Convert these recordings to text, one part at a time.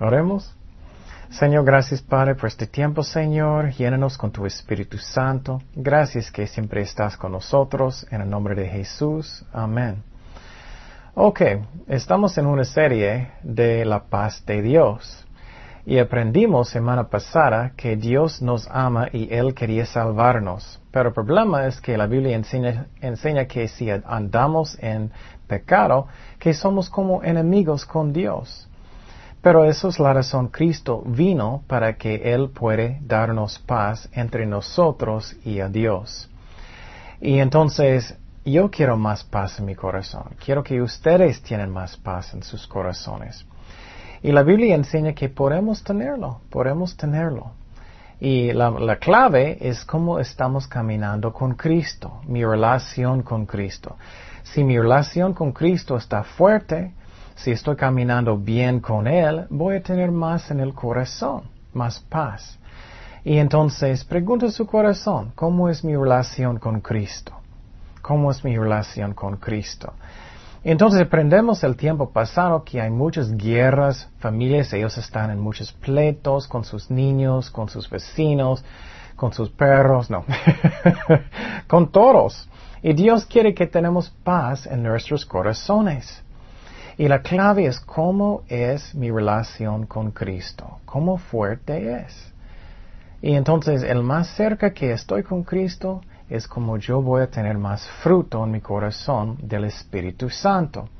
Oremos. Señor, gracias Padre por este tiempo, Señor. Llénanos con tu Espíritu Santo. Gracias que siempre estás con nosotros. En el nombre de Jesús. Amén. Ok, estamos en una serie de la paz de Dios. Y aprendimos semana pasada que Dios nos ama y Él quería salvarnos. Pero el problema es que la Biblia enseña, enseña que si andamos en pecado, que somos como enemigos con Dios. Pero eso es la razón. Cristo vino para que Él puede darnos paz entre nosotros y a Dios. Y entonces yo quiero más paz en mi corazón. Quiero que ustedes tienen más paz en sus corazones. Y la Biblia enseña que podemos tenerlo, podemos tenerlo. Y la, la, clave es cómo estamos caminando con Cristo, mi relación con Cristo. Si mi relación con Cristo está fuerte, si estoy caminando bien con Él, voy a tener más en el corazón, más paz. Y entonces pregunta su corazón, ¿cómo es mi relación con Cristo? ¿Cómo es mi relación con Cristo? Entonces aprendemos el tiempo pasado que hay muchas guerras, familias, ellos están en muchos pleitos con sus niños, con sus vecinos, con sus perros, no, con todos. Y Dios quiere que tenemos paz en nuestros corazones. Y la clave es cómo es mi relación con Cristo, cómo fuerte es. Y entonces el más cerca que estoy con Cristo es como yo voy a tener más fruto en mi corazón del Espíritu Santo.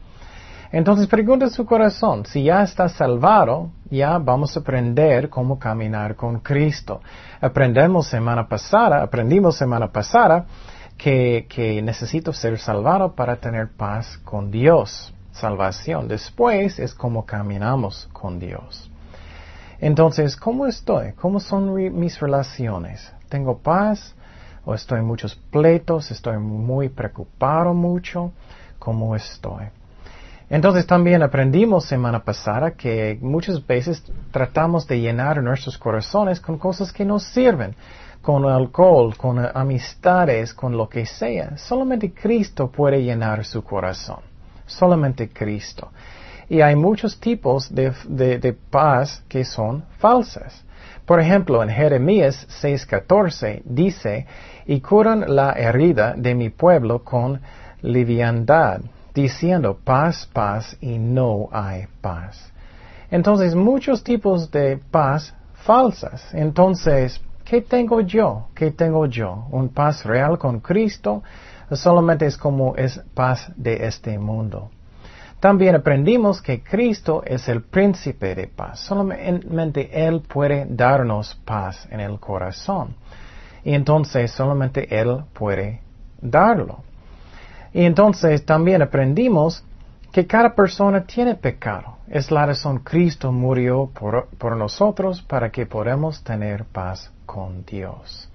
Entonces pregunta su corazón, si ya está salvado, ya vamos a aprender cómo caminar con Cristo. Aprendemos semana pasada, aprendimos semana pasada que, que necesito ser salvado para tener paz con Dios, salvación. Después es cómo caminamos con Dios. Entonces, ¿cómo estoy? ¿Cómo son mis relaciones? ¿Tengo paz? ¿O estoy en muchos pleitos? ¿Estoy muy preocupado mucho? ¿Cómo estoy? Entonces también aprendimos semana pasada que muchas veces tratamos de llenar nuestros corazones con cosas que nos sirven con alcohol, con amistades, con lo que sea. Solamente Cristo puede llenar su corazón. Solamente Cristo. Y hay muchos tipos de, paz que son falsas. Por ejemplo, en Jeremías 6:14 dice, y curan la herida de mi pueblo con liviandad, diciendo paz, paz, y no hay paz. Entonces, muchos tipos de paz falsas. Entonces, ¿Qué tengo yo? ¿Qué tengo yo? ¿Un paz real con Cristo? Solamente es como es paz de este mundo. También aprendimos que Cristo es el príncipe de paz. Solamente Él puede darnos paz en el corazón. Y entonces solamente Él puede darlo. Y entonces también aprendimos que cada persona tiene pecado. Es la razón Cristo murió por, por nosotros para que podamos tener paz con Dios.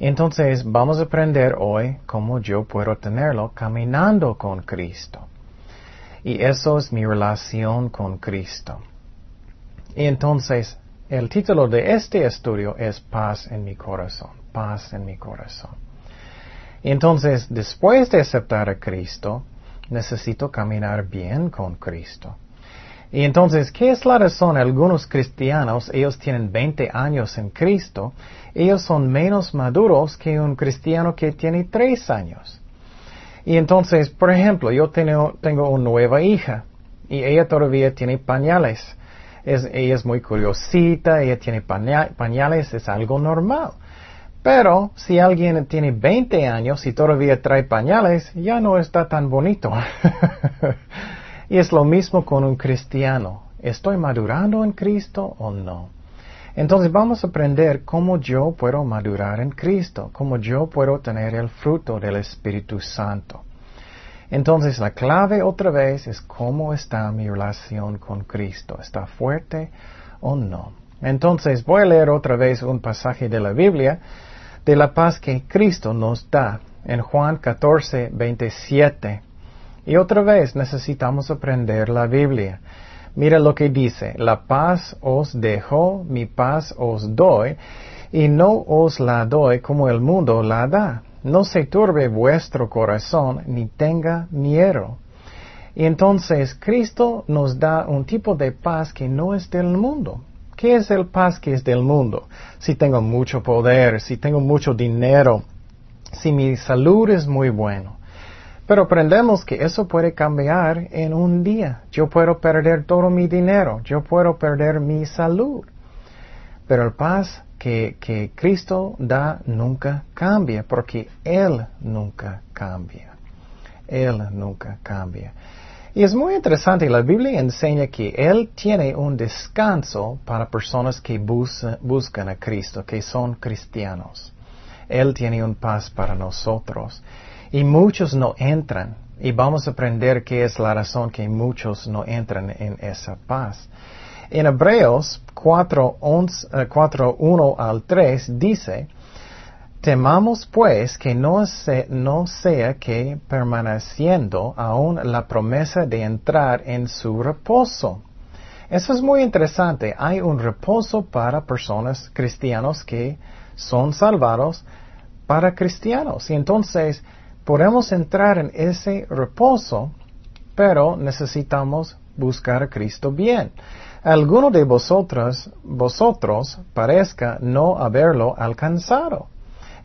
Entonces vamos a aprender hoy cómo yo puedo tenerlo caminando con Cristo. Y eso es mi relación con Cristo. Y entonces el título de este estudio es Paz en mi corazón, paz en mi corazón. entonces, después de aceptar a Cristo, necesito caminar bien con Cristo. Y entonces, ¿qué es la razón? Algunos cristianos, ellos tienen 20 años en Cristo, ellos son menos maduros que un cristiano que tiene 3 años. Y entonces, por ejemplo, yo tengo, una nueva hija y ella todavía tiene pañales. Es, ella es muy curiosita, ella tiene pañales, es algo normal. Pero si alguien tiene 20 años y todavía trae pañales, ya no está tan bonito. Y es lo mismo con un cristiano. ¿Estoy madurando en Cristo o no? Entonces vamos a aprender cómo yo puedo madurar en Cristo, cómo yo puedo tener el fruto del Espíritu Santo. Entonces la clave otra vez es cómo está mi relación con Cristo. ¿Está fuerte o no? Entonces voy a leer otra vez un pasaje de la Biblia de la paz que Cristo nos da en Juan 14, 27. Y otra vez necesitamos aprender la Biblia. Mira lo que dice, la paz os dejo, mi paz os doy, y no os la doy como el mundo la da. No se turbe vuestro corazón, ni tenga miedo. Y entonces Cristo nos da un tipo de paz que no es del mundo. ¿Qué es el paz que es del mundo? Si tengo mucho poder, si tengo mucho dinero, si mi salud es muy bueno. Pero aprendemos que eso puede cambiar en un día. Yo puedo perder todo mi dinero, yo puedo perder mi salud. Pero el paz que, que Cristo da nunca cambia, porque Él nunca cambia. Él nunca cambia. Y es muy interesante, la Biblia enseña que Él tiene un descanso para personas que buscan a Cristo, que son cristianos. Él tiene un paz para nosotros. Y muchos no entran. Y vamos a aprender qué es la razón que muchos no entran en esa paz. En Hebreos 4, 1 eh, al 3 dice, Temamos pues que no, no sea que permaneciendo aún la promesa de entrar en su reposo. Eso es muy interesante. Hay un reposo para personas cristianos que son salvados para cristianos. Y entonces podemos entrar en ese reposo, pero necesitamos buscar a Cristo bien alguno de vosotros, vosotros parezca no haberlo alcanzado.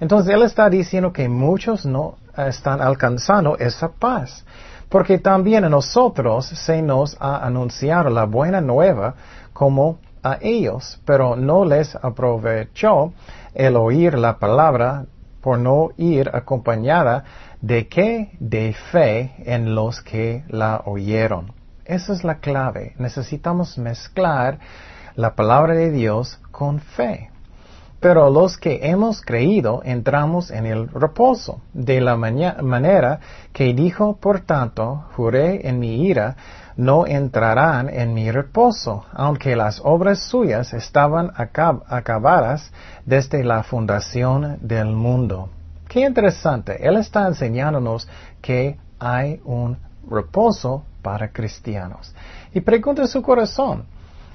Entonces Él está diciendo que muchos no están alcanzando esa paz, porque también a nosotros se nos ha anunciado la buena nueva como a ellos, pero no les aprovechó el oír la palabra por no ir acompañada de qué? De fe en los que la oyeron. Esa es la clave. Necesitamos mezclar la palabra de Dios con fe. Pero los que hemos creído entramos en el reposo, de la manera que dijo, por tanto, juré en mi ira, no entrarán en mi reposo, aunque las obras suyas estaban acabadas desde la fundación del mundo. Qué interesante. Él está enseñándonos que hay un reposo para cristianos. Y pregunta su corazón,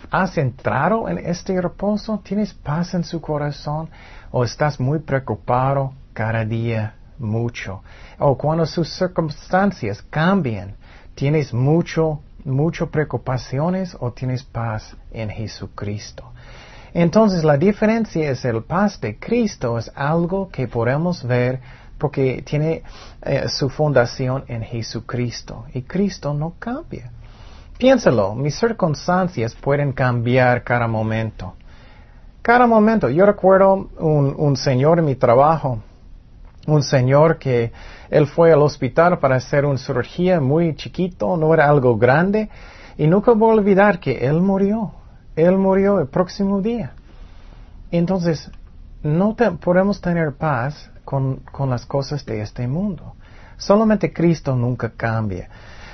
¿has entrado en este reposo? ¿Tienes paz en su corazón? ¿O estás muy preocupado cada día mucho? ¿O cuando sus circunstancias cambian, tienes mucho, mucho preocupaciones o tienes paz en Jesucristo? Entonces la diferencia es el paz de Cristo es algo que podemos ver porque tiene eh, su fundación en Jesucristo y Cristo no cambia. Piénsalo, mis circunstancias pueden cambiar cada momento. Cada momento. Yo recuerdo un, un señor en mi trabajo, un señor que él fue al hospital para hacer una cirugía muy chiquito, no era algo grande, y nunca voy a olvidar que él murió. Él murió el próximo día. Entonces, no podemos tener paz con, las cosas de este mundo. Solamente Cristo nunca cambia.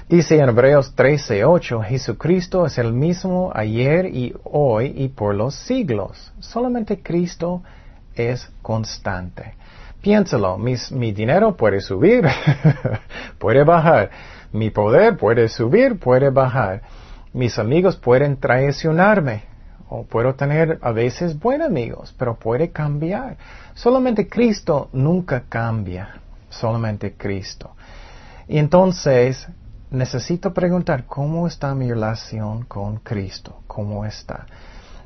Dice en Hebreos 13:8, Jesucristo es el mismo ayer y hoy y por los siglos. Solamente Cristo es constante. Piénsalo, mi dinero puede subir, puede bajar. Mi poder puede subir, puede bajar. Mis amigos pueden traicionarme, o puedo tener a veces buenos amigos, pero puede cambiar. Solamente Cristo nunca cambia, solamente Cristo. Y entonces necesito preguntar cómo está mi relación con Cristo, cómo está.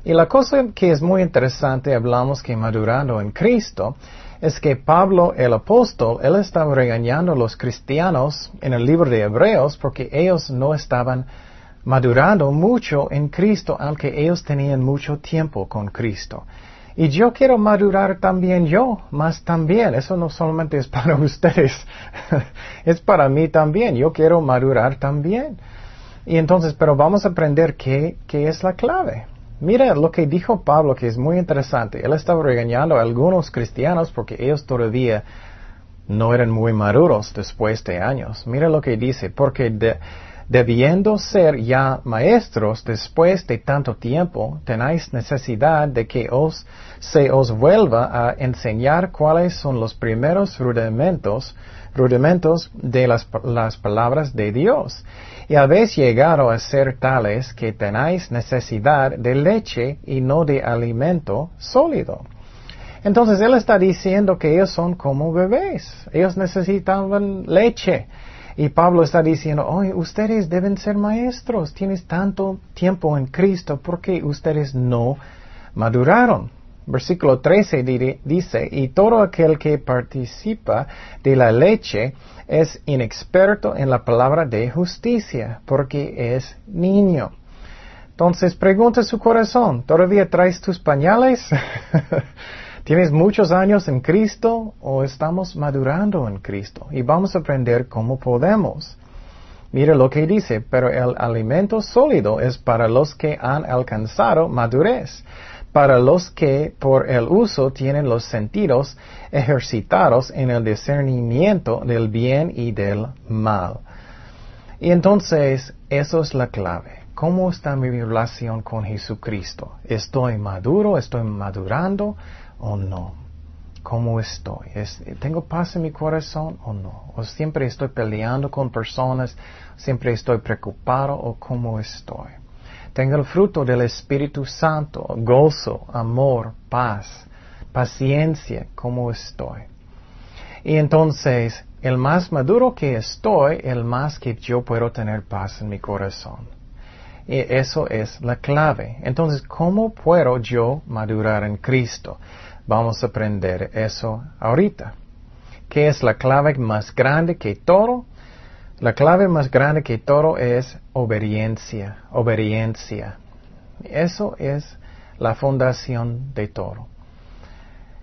Y la cosa que es muy interesante, hablamos que madurando en Cristo, es que Pablo el apóstol, él estaba regañando a los cristianos en el libro de Hebreos porque ellos no estaban madurando mucho en Cristo, aunque ellos tenían mucho tiempo con Cristo. Y yo quiero madurar también yo, más también. Eso no solamente es para ustedes, es para mí también. Yo quiero madurar también. Y entonces, pero vamos a aprender qué, qué es la clave. Mira lo que dijo Pablo, que es muy interesante. Él estaba regañando a algunos cristianos porque ellos todavía no eran muy maduros después de años. Mira lo que dice, porque de, debiendo ser ya maestros después de tanto tiempo, tenéis necesidad de que os se os vuelva a enseñar cuáles son los primeros rudimentos, rudimentos de las, las palabras de Dios. Y habéis llegado a ser tales que tenéis necesidad de leche y no de alimento sólido. Entonces Él está diciendo que ellos son como bebés. Ellos necesitaban leche. Y Pablo está diciendo, oye, ustedes deben ser maestros, tienes tanto tiempo en Cristo, ¿por qué ustedes no maduraron? Versículo 13 dice, y todo aquel que participa de la leche es inexperto en la palabra de justicia, porque es niño. Entonces pregunta su corazón, ¿todavía traes tus pañales? ¿Tienes muchos años en Cristo o estamos madurando en Cristo? Y vamos a aprender cómo podemos. Mira lo que dice, pero el alimento sólido es para los que han alcanzado madurez, para los que por el uso tienen los sentidos ejercitados en el discernimiento del bien y del mal. Y entonces, eso es la clave. ¿Cómo está mi relación con Jesucristo? ¿Estoy maduro? ¿Estoy madurando? O no? ¿Cómo estoy? ¿Tengo paz en mi corazón o no? ¿O siempre estoy peleando con personas? ¿Siempre estoy preocupado o cómo estoy? Tengo el fruto del Espíritu Santo, gozo, amor, paz, paciencia, ¿cómo estoy? Y entonces, el más maduro que estoy, el más que yo puedo tener paz en mi corazón. Y eso es la clave. Entonces, ¿cómo puedo yo madurar en Cristo? Vamos a aprender eso ahorita. ¿Qué es la clave más grande que todo? La clave más grande que todo es obediencia, obediencia. Eso es la fundación de todo.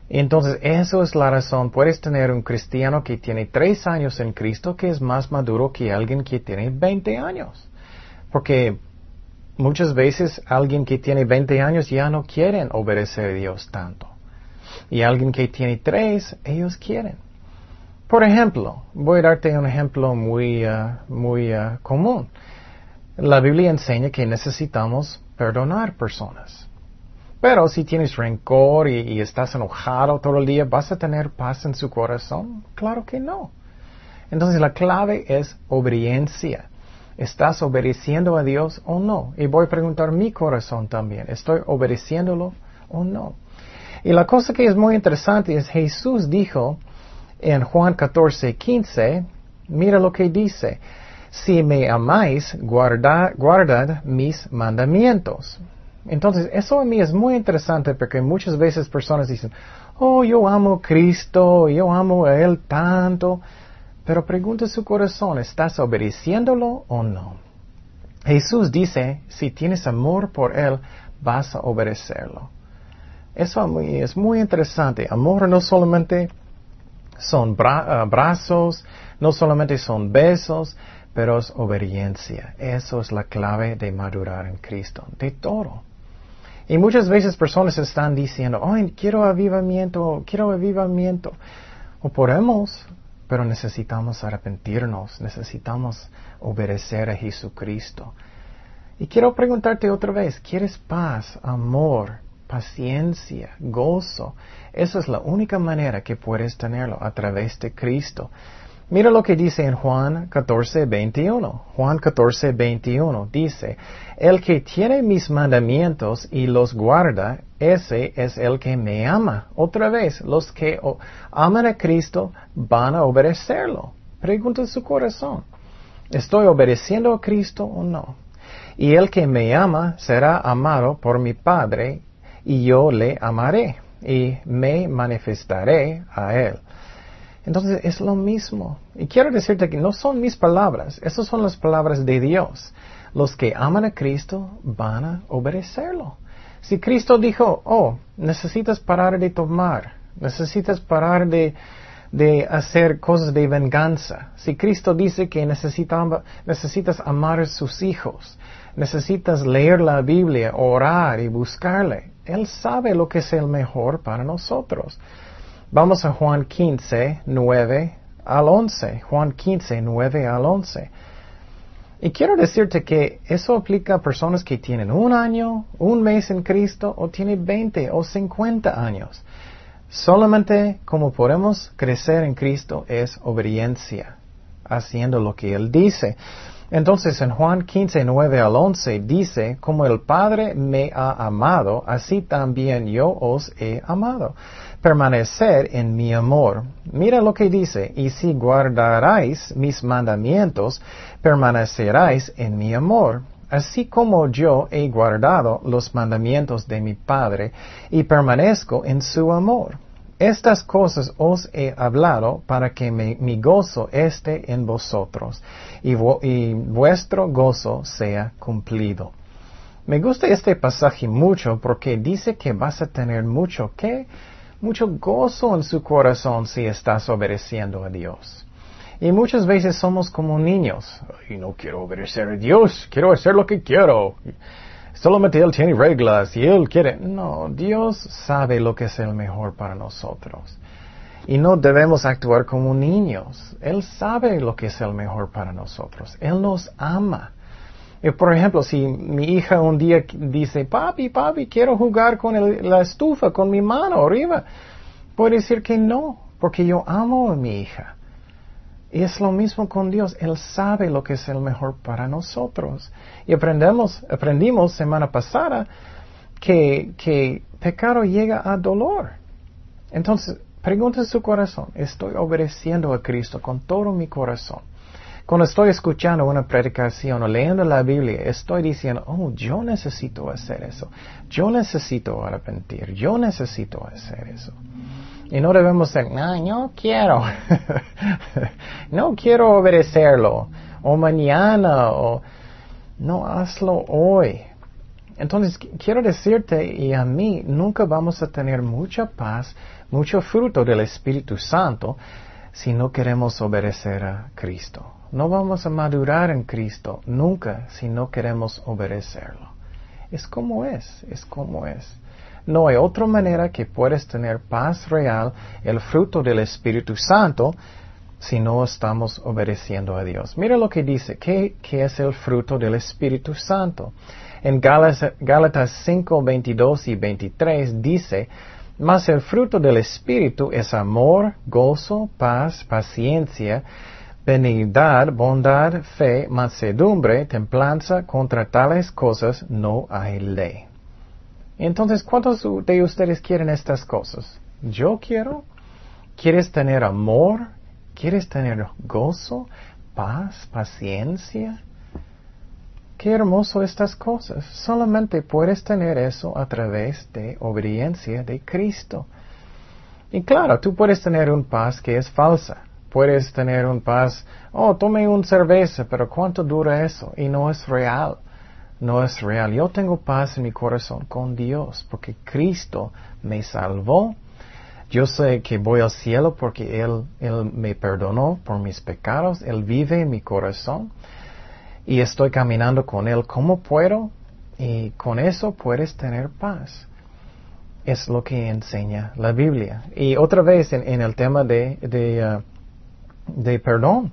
Entonces, eso es la razón. Puedes tener un cristiano que tiene tres años en Cristo que es más maduro que alguien que tiene 20 años. Porque muchas veces alguien que tiene 20 años ya no quieren obedecer a Dios tanto. Y alguien que tiene tres, ellos quieren. Por ejemplo, voy a darte un ejemplo muy, uh, muy uh, común. La Biblia enseña que necesitamos perdonar personas. Pero si tienes rencor y, y, estás enojado todo el día, ¿vas a tener paz en su corazón? Claro que no. Entonces la clave es obediencia. ¿Estás obedeciendo a Dios o no? Y voy a preguntar mi corazón también. ¿Estoy obedeciéndolo o no? Y la cosa que es muy interesante es Jesús dijo en Juan 14, 15, mira lo que dice, si me amáis, guardad, guardad mis mandamientos. Entonces, eso a mí es muy interesante porque muchas veces personas dicen, oh, yo amo a Cristo, yo amo a Él tanto, pero pregunta su corazón, ¿estás obedeciéndolo o no? Jesús dice, si tienes amor por Él, vas a obedecerlo. Eso es muy interesante. Amor no solamente son abrazos, no solamente son besos, pero es obediencia. Eso es la clave de madurar en Cristo, de todo. Y muchas veces personas están diciendo, ay, quiero avivamiento, quiero avivamiento. O podemos, pero necesitamos arrepentirnos, necesitamos obedecer a Jesucristo. Y quiero preguntarte otra vez, ¿quieres paz, amor, paciencia, gozo. Esa es la única manera que puedes tenerlo a través de Cristo. Mira lo que dice en Juan 14, 21. Juan 14, 21 dice, El que tiene mis mandamientos y los guarda, ese es el que me ama. Otra vez, los que aman a Cristo van a obedecerlo. Pregunta su corazón. ¿Estoy obedeciendo a Cristo o no? Y el que me ama será amado por mi Padre y yo le amaré y me manifestaré a él. Entonces es lo mismo. Y quiero decirte que no son mis palabras, esas son las palabras de Dios. Los que aman a Cristo van a obedecerlo. Si Cristo dijo, oh, necesitas parar de tomar, necesitas parar de, de hacer cosas de venganza. Si Cristo dice que necesitas amar a sus hijos, necesitas leer la Biblia, orar y buscarle, él sabe lo que es el mejor para nosotros. Vamos a Juan 15, 9 al 11. Juan 15, 9 al 11. Y quiero decirte que eso aplica a personas que tienen un año, un mes en Cristo o tienen 20 o 50 años. Solamente como podemos crecer en Cristo es obediencia, haciendo lo que Él dice. Entonces en Juan 15, 9 al 11 dice, como el Padre me ha amado, así también yo os he amado. Permanecer en mi amor. Mira lo que dice, y si guardaráis mis mandamientos, permaneceráis en mi amor. Así como yo he guardado los mandamientos de mi Padre y permanezco en su amor. Estas cosas os he hablado para que mi gozo esté en vosotros y, vuestro gozo sea cumplido. Me gusta este pasaje mucho porque dice que vas a tener mucho ¿qué? Mucho gozo en su corazón si estás obedeciendo a Dios. Y muchas veces somos como niños. Y no quiero obedecer a Dios, quiero hacer lo que quiero. Solamente Él tiene reglas y Él quiere. No, Dios sabe lo que es el mejor para nosotros. Y no debemos actuar como niños. Él sabe lo que es el mejor para nosotros. Él nos ama. Y por ejemplo, si mi hija un día dice, papi, papi, quiero jugar con la estufa, con mi mano arriba, puede decir que no, porque yo amo a mi hija. Y es lo mismo con Dios. Él sabe lo que es el mejor para nosotros. Y aprendemos, aprendimos semana pasada que, que pecado llega a dolor. Entonces, pregunta su corazón, ¿estoy obedeciendo a Cristo con todo mi corazón? Cuando estoy escuchando una predicación o leyendo la Biblia, estoy diciendo, oh, yo necesito hacer eso. Yo necesito arrepentir. Yo necesito hacer eso. Y no debemos ser, no, no quiero. no quiero obedecerlo. O mañana, o no, hazlo hoy. Entonces, quiero decirte y a mí, nunca vamos a tener mucha paz, mucho fruto del Espíritu Santo si no queremos obedecer a Cristo. No vamos a madurar en Cristo nunca si no queremos obedecerlo. Es como es, es como es. No hay otra manera que puedes tener paz real, el fruto del Espíritu Santo, si no estamos obedeciendo a Dios. Mira lo que dice, ¿qué, es el fruto del Espíritu Santo? En Gálatas, 5, 22 y 23 dice, mas el fruto del Espíritu es amor, gozo, paz, paciencia, benignidad, bondad, fe, mansedumbre, templanza, contra tales cosas no hay ley. Entonces, ¿cuántos de ustedes quieren estas cosas? Yo quiero. ¿Quieres tener amor? ¿Quieres tener gozo, paz, paciencia? Qué hermoso estas cosas. Solamente puedes tener eso a través de obediencia de Cristo. Y claro, tú puedes tener un paz que es falsa. Puedes tener un paz, oh, tome un cerveza, pero ¿cuánto dura eso? Y no es real no es real. Yo tengo paz en mi corazón con Dios porque Cristo me salvó. Yo sé que voy al cielo porque Él, Él me perdonó por mis pecados. Él vive en mi corazón y estoy caminando con Él como puedo y con eso puedes tener paz. Es lo que enseña la Biblia. Y otra vez en, el tema de, de, uh, de perdón.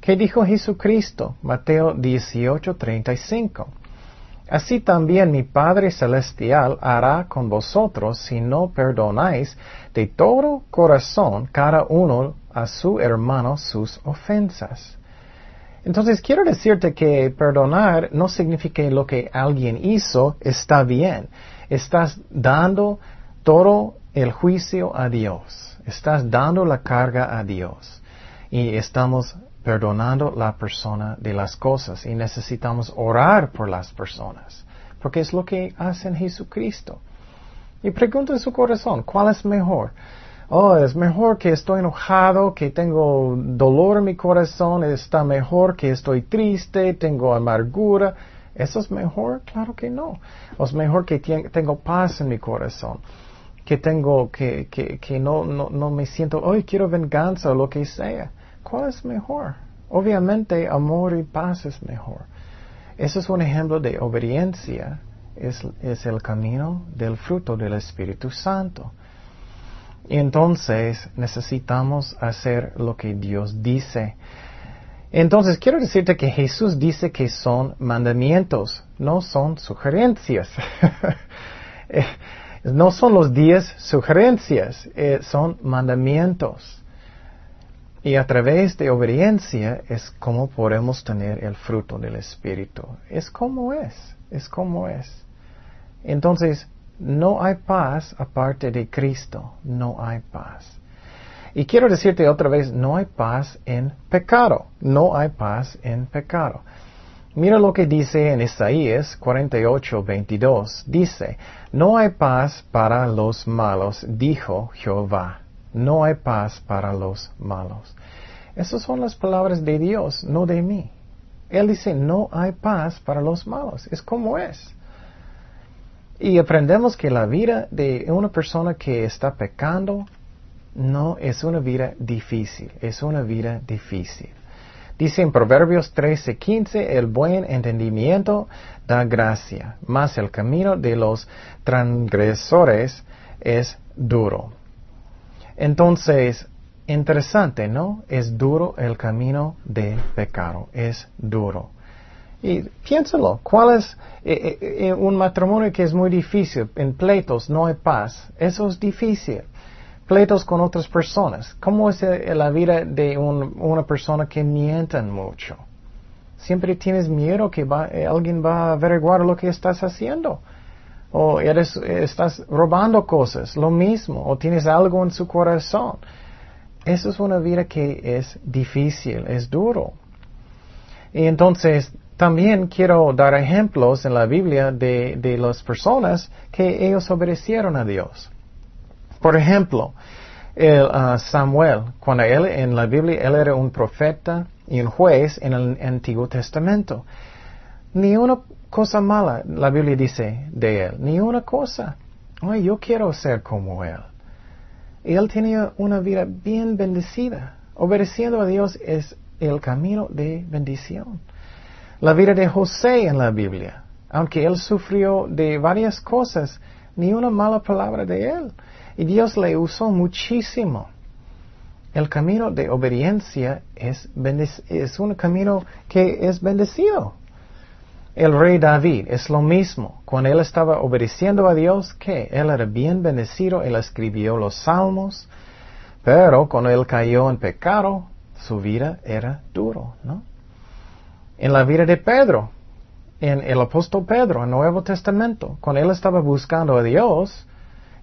¿Qué dijo Jesucristo? Mateo 18, 35. Así también mi Padre Celestial hará con vosotros si no perdonáis de todo corazón cada uno a su hermano sus ofensas. Entonces quiero decirte que perdonar no significa lo que alguien hizo está bien. Estás dando todo el juicio a Dios. Estás dando la carga a Dios. Y estamos perdonando la persona de las cosas y necesitamos orar por las personas, porque es lo que hace en Jesucristo. Y pregunta en su corazón, ¿cuál es mejor? Oh, es mejor que estoy enojado, que tengo dolor en mi corazón, está mejor que estoy triste, tengo amargura. ¿Eso es mejor? Claro que no. O es mejor que tengo paz en mi corazón, que tengo, que, que, que no, no, no me siento, hoy quiero venganza o lo que sea. ¿Cuál es mejor? Obviamente amor y paz es mejor. Eso es un ejemplo de obediencia. Es, es el camino del fruto del Espíritu Santo. Entonces necesitamos hacer lo que Dios dice. Entonces quiero decirte que Jesús dice que son mandamientos, no son sugerencias. Eh, no son los diez sugerencias, eh, son mandamientos. Y a través de obediencia es como podemos tener el fruto del Espíritu. Es como es, es como es. Entonces, no hay paz aparte de Cristo, no hay paz. Y quiero decirte otra vez, no hay paz en pecado, no hay paz en pecado. Mira lo que dice en Isaías 48, 22. Dice, no hay paz para los malos, dijo Jehová. No hay paz para los malos. Esas son las palabras de Dios, no de mí. Él dice, no hay paz para los malos. Es como es. Y aprendemos que la vida de una persona que está pecando no es una vida difícil, es una vida difícil. Dice en Proverbios 13:15, el buen entendimiento da gracia, mas el camino de los transgresores es duro. Entonces, interesante, ¿no? Es duro el camino de pecado, es duro. Y piénsalo, ¿cuál es eh, eh, eh, un matrimonio que es muy difícil? En pleitos no hay paz. Eso es difícil. Pleitos con otras personas. ¿Cómo es la vida de una persona que mienten mucho? Siempre tienes miedo que alguien va a averiguar lo que estás haciendo. O eres, estás robando cosas, lo mismo. O tienes algo en su corazón. Eso es una vida que es difícil, es duro. Y entonces también quiero dar ejemplos en la Biblia de, de las personas que ellos obedecieron a Dios. Por ejemplo, el, uh, Samuel, cuando él en la Biblia él era un profeta y un juez en el Antiguo Testamento. Ni una cosa mala la Biblia dice de él, ni una cosa. Ay, yo quiero ser como él. Él tenía una vida bien bendecida. Obedeciendo a Dios es el camino de bendición la vida de José en la Biblia. Aunque él sufrió de varias cosas, ni una mala palabra de él. Y Dios le usó muchísimo. El camino de obediencia es, un camino que es bendecido. El rey David es lo mismo. Cuando él estaba obedeciendo a Dios, que él era bien bendecido, él escribió los salmos, pero cuando él cayó en pecado, su vida era duro, ¿no? En la vida de Pedro, en el apóstol Pedro, en el Nuevo Testamento, cuando él estaba buscando a Dios,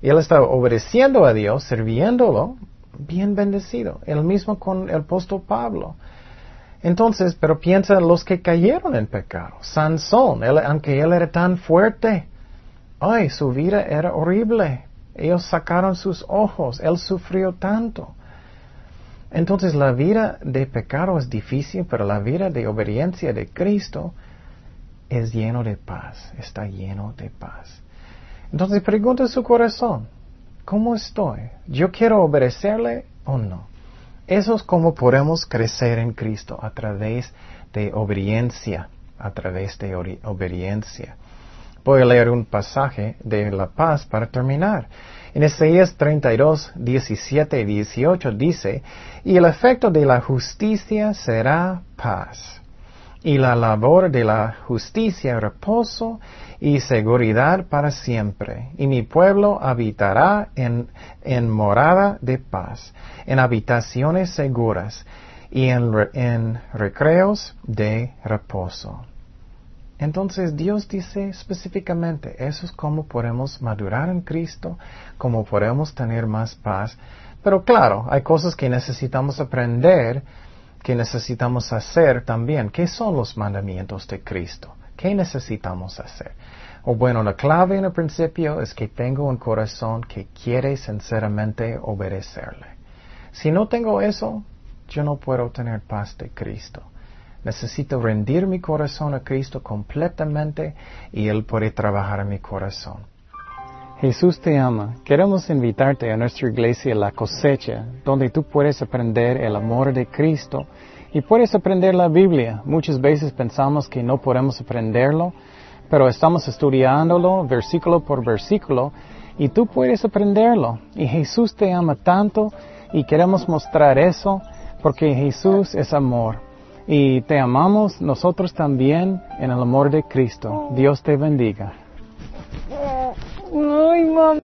él estaba obedeciendo a Dios, sirviéndolo, bien bendecido. El mismo con el apóstol Pablo. Entonces, pero piensa en los que cayeron en pecado. Sansón, aunque él era tan fuerte, ay, su vida era horrible. Ellos sacaron sus ojos, él sufrió tanto. Entonces la vida de pecado es difícil, pero la vida de obediencia de Cristo es lleno de paz, está lleno de paz. Entonces pregunta su corazón, ¿cómo estoy? ¿Yo quiero obedecerle o no? Eso es como podemos crecer en Cristo a través de obediencia, a través de obediencia. Voy a leer un pasaje de la paz para terminar. En Isaías 32, 17 y 18 dice, y el efecto de la justicia será paz, y la labor de la justicia reposo y seguridad para siempre, y mi pueblo habitará en, morada de paz, en habitaciones seguras, y en, en recreos de reposo. Entonces Dios dice específicamente, eso es como podemos madurar en Cristo, como podemos tener más paz. Pero claro, hay cosas que necesitamos aprender, que necesitamos hacer también. ¿Qué son los mandamientos de Cristo? ¿Qué necesitamos hacer? O bueno, la clave en el principio es que tengo un corazón que quiere sinceramente obedecerle. Si no tengo eso, yo no puedo tener paz de Cristo. Necesito rendir mi corazón a Cristo completamente y Él puede trabajar en mi corazón. Jesús te ama. Queremos invitarte a nuestra iglesia La Cosecha, donde tú puedes aprender el amor de Cristo y puedes aprender la Biblia. Muchas veces pensamos que no podemos aprenderlo, pero estamos estudiándolo versículo por versículo y tú puedes aprenderlo. Y Jesús te ama tanto y queremos mostrar eso porque Jesús es amor. Y te amamos nosotros también en el amor de Cristo. Dios te bendiga.